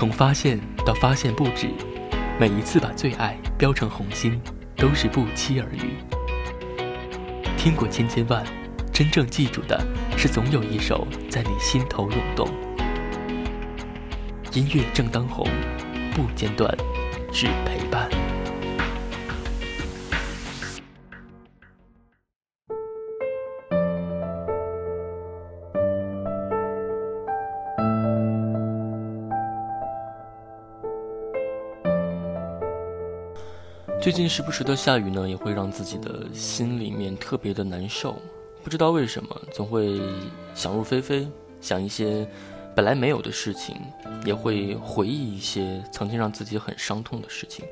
从发现到发现不止，每一次把最爱标成红心，都是不期而遇。听过千千万，真正记住的是总有一首在你心头涌动。音乐正当红，不间断，只陪伴。最近时不时的下雨呢，也会让自己的心里面特别的难受。不知道为什么，总会想入非非，想一些本来没有的事情，也会回忆一些曾经让自己很伤痛的事情。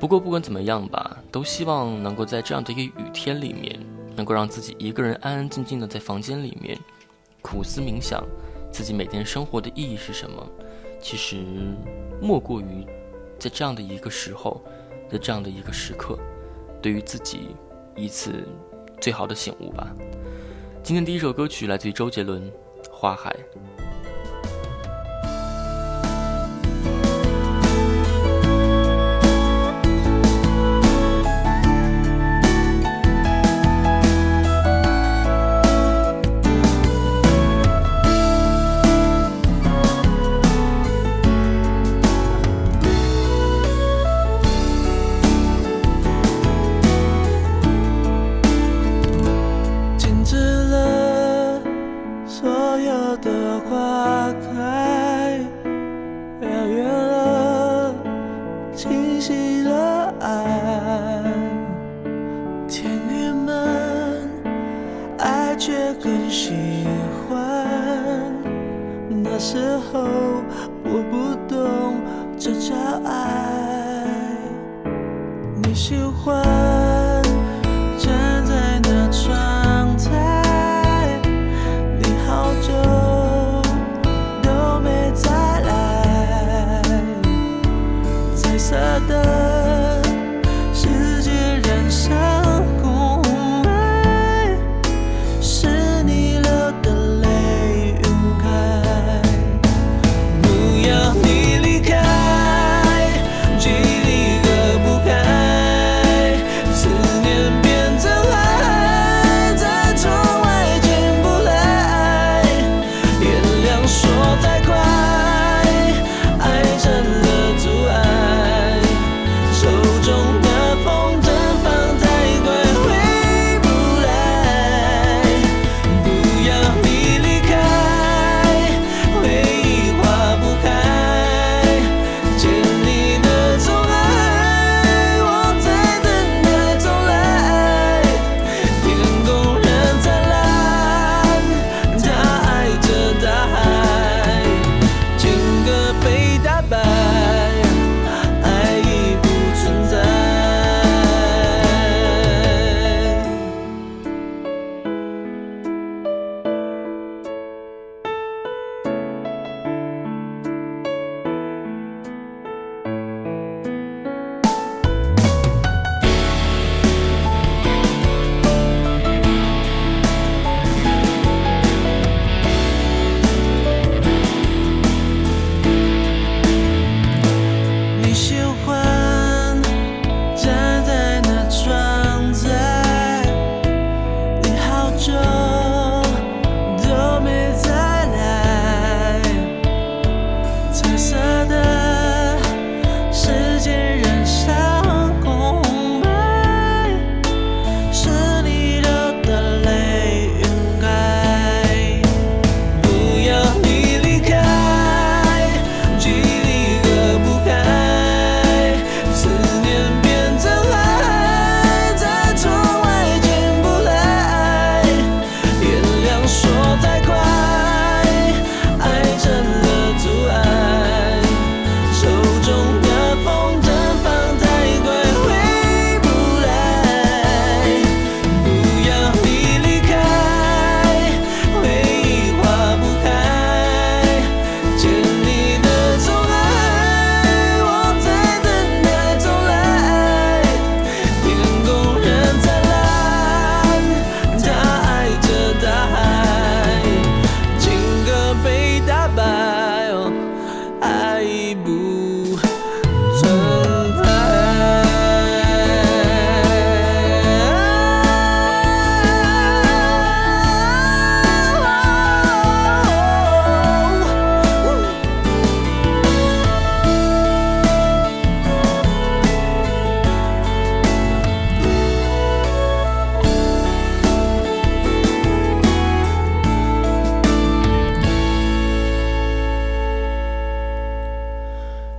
不过不管怎么样吧，都希望能够在这样的一个雨天里面，能够让自己一个人安安静静的在房间里面苦思冥想，自己每天生活的意义是什么。其实莫过于在这样的一个时候。在这样的一个时刻，对于自己一次最好的醒悟吧。今天第一首歌曲来自于周杰伦，《花海》。喜欢那时候我不懂这叫爱。你喜欢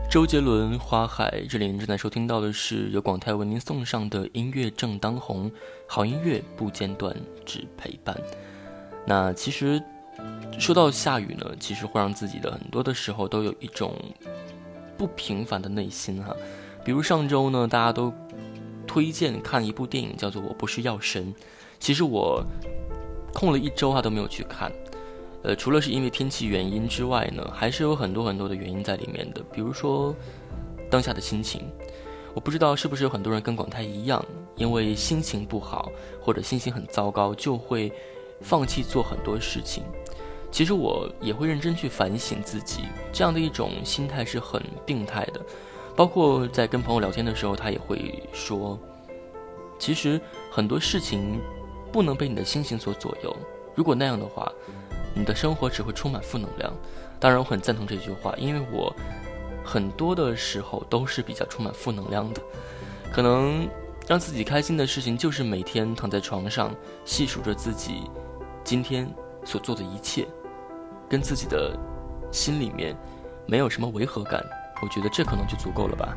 周杰伦《花海》，这里您正在收听到的是由广泰为您送上的音乐正当红，好音乐不间断，只陪伴。那其实说到下雨呢，其实会让自己的很多的时候都有一种不平凡的内心哈。比如上周呢，大家都推荐看一部电影，叫做《我不是药神》，其实我空了一周哈都没有去看。呃，除了是因为天气原因之外呢，还是有很多很多的原因在里面的。比如说，当下的心情，我不知道是不是有很多人跟广泰一样，因为心情不好或者心情很糟糕，就会放弃做很多事情。其实我也会认真去反省自己，这样的一种心态是很病态的。包括在跟朋友聊天的时候，他也会说，其实很多事情不能被你的心情所左右。如果那样的话，你的生活只会充满负能量。当然，我很赞同这句话，因为我很多的时候都是比较充满负能量的。可能让自己开心的事情，就是每天躺在床上细数着自己今天所做的一切，跟自己的心里面没有什么违和感。我觉得这可能就足够了吧。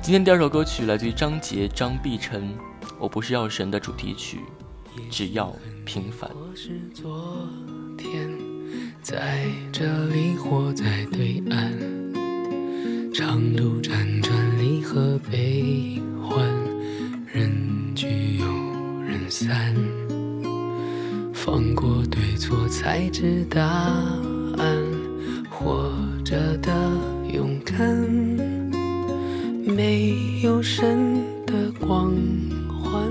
今天第二首歌曲来自于张杰、张碧晨，《我不是药神》的主题曲。只要平凡。我是昨天在这里或在对岸，长路辗转离合悲欢，人聚又人散，放过对错才知答案，活着的勇敢，没有神的光环，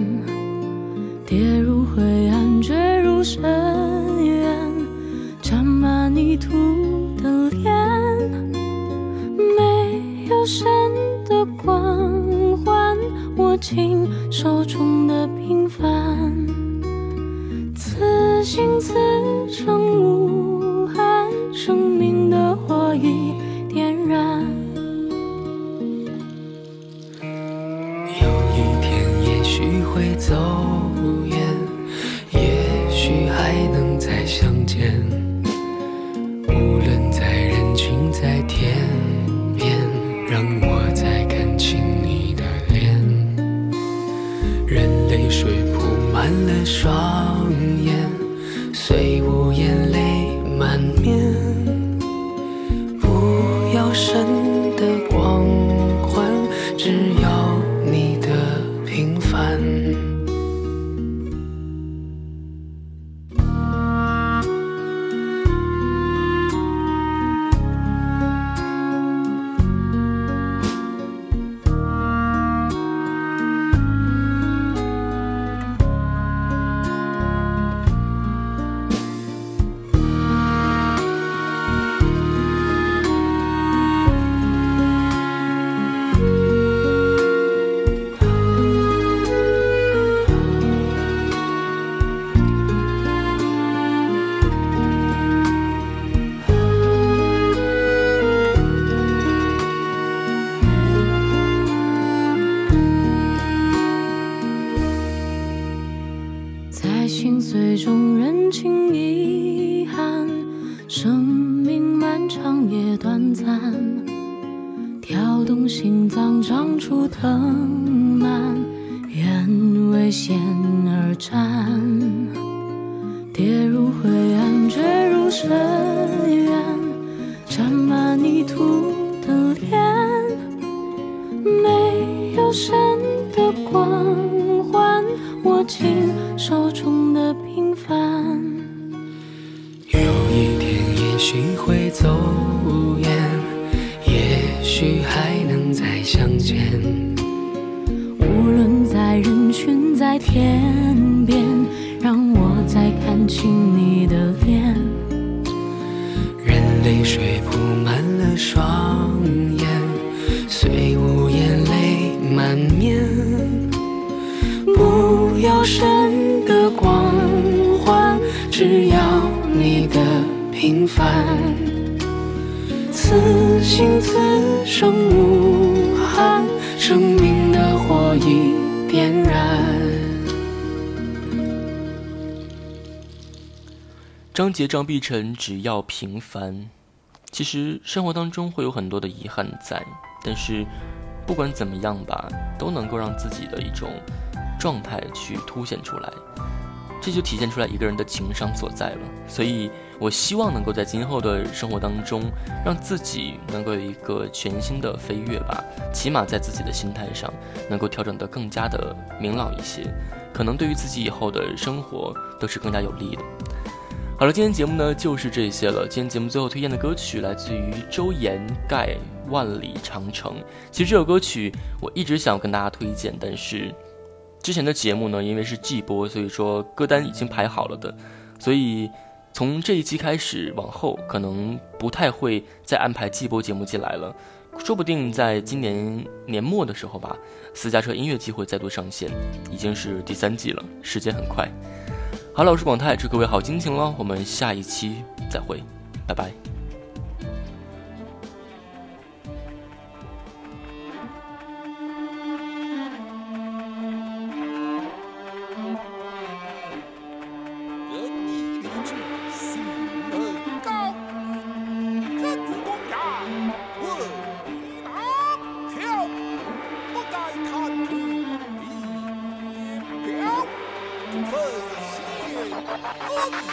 握紧手中的平凡，此心此生无憾，生命的火已点燃。有一天也许会走远，也许还能再相见。无论在人群，在天手中的平凡有一天也许会走远也许还能再相见。无论在人群在天边让我再看清你的脸。任泪水铺满了双凡，此心此生无憾，生命的火已点燃。张杰、张碧晨，只要平凡。其实生活当中会有很多的遗憾在，但是不管怎么样吧，都能够让自己的一种状态去凸显出来，这就体现出来一个人的情商所在了。所以我希望能够在今后的生活当中，让自己能够有一个全新的飞跃吧，起码在自己的心态上能够调整得更加的明朗一些，可能对于自己以后的生活都是更加有利的。好了，今天节目呢就是这些了。今天节目最后推荐的歌曲来自于周延盖《万里长城》。其实这首歌曲我一直想跟大家推荐，但是之前的节目呢因为是季播，所以说歌单已经排好了的，所以从这一期开始往后，可能不太会再安排季播节目进来了。说不定在今年年末的时候吧，私家车音乐季会再度上线，已经是第三季了，时间很快。好了，我是广泰，祝各位好心情喽！我们下一期再会，拜拜。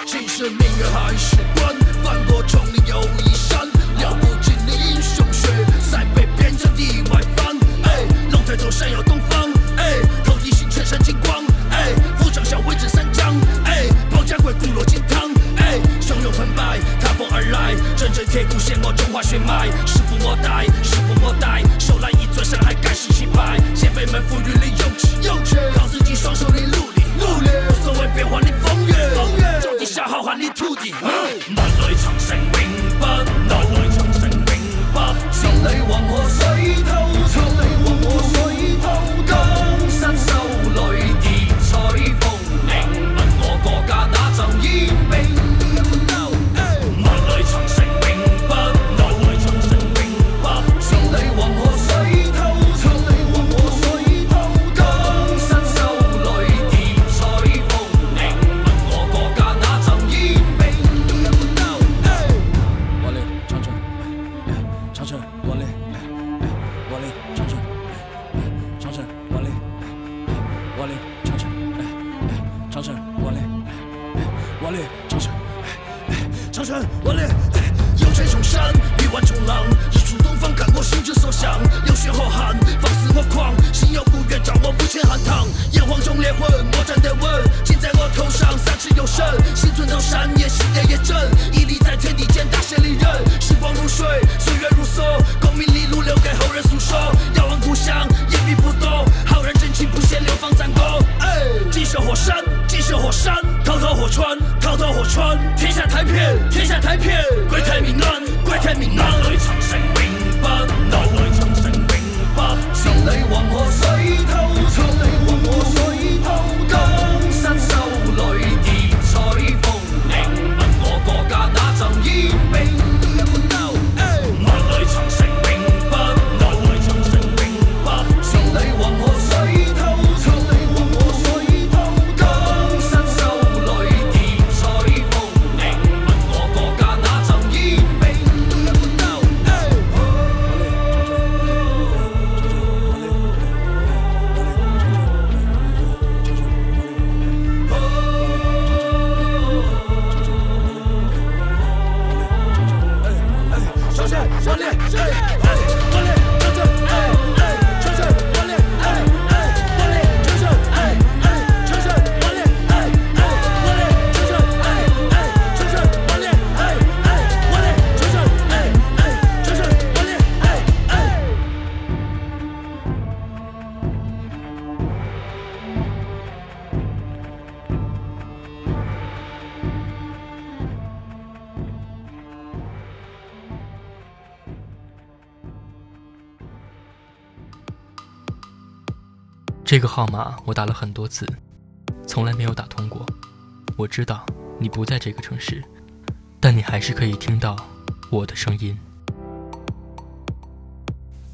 其实命运还是关，翻过重林又一山，了不尽的英雄血，塞北边疆地外翻。哎，龙抬头闪耀东方，哎，头一星衬衫金光，哎，扶长像威震三江，哎，保家卫骨落金汤，哎，汹涌澎湃，踏风而来，阵阵铁骨显我中华血脉，时不我待，时不我待，手来一尊山海盖世气派，先辈们赋予的勇气，勇气，靠自己双手的努力，努力，无所谓变幻的风月，浩瀚的土地，万里长城。天下太平，国泰民安，国这个号码我打了很多次，从来没有打通过。我知道你不在这个城市，但你还是可以听到我的声音，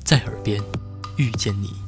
在耳边遇见你。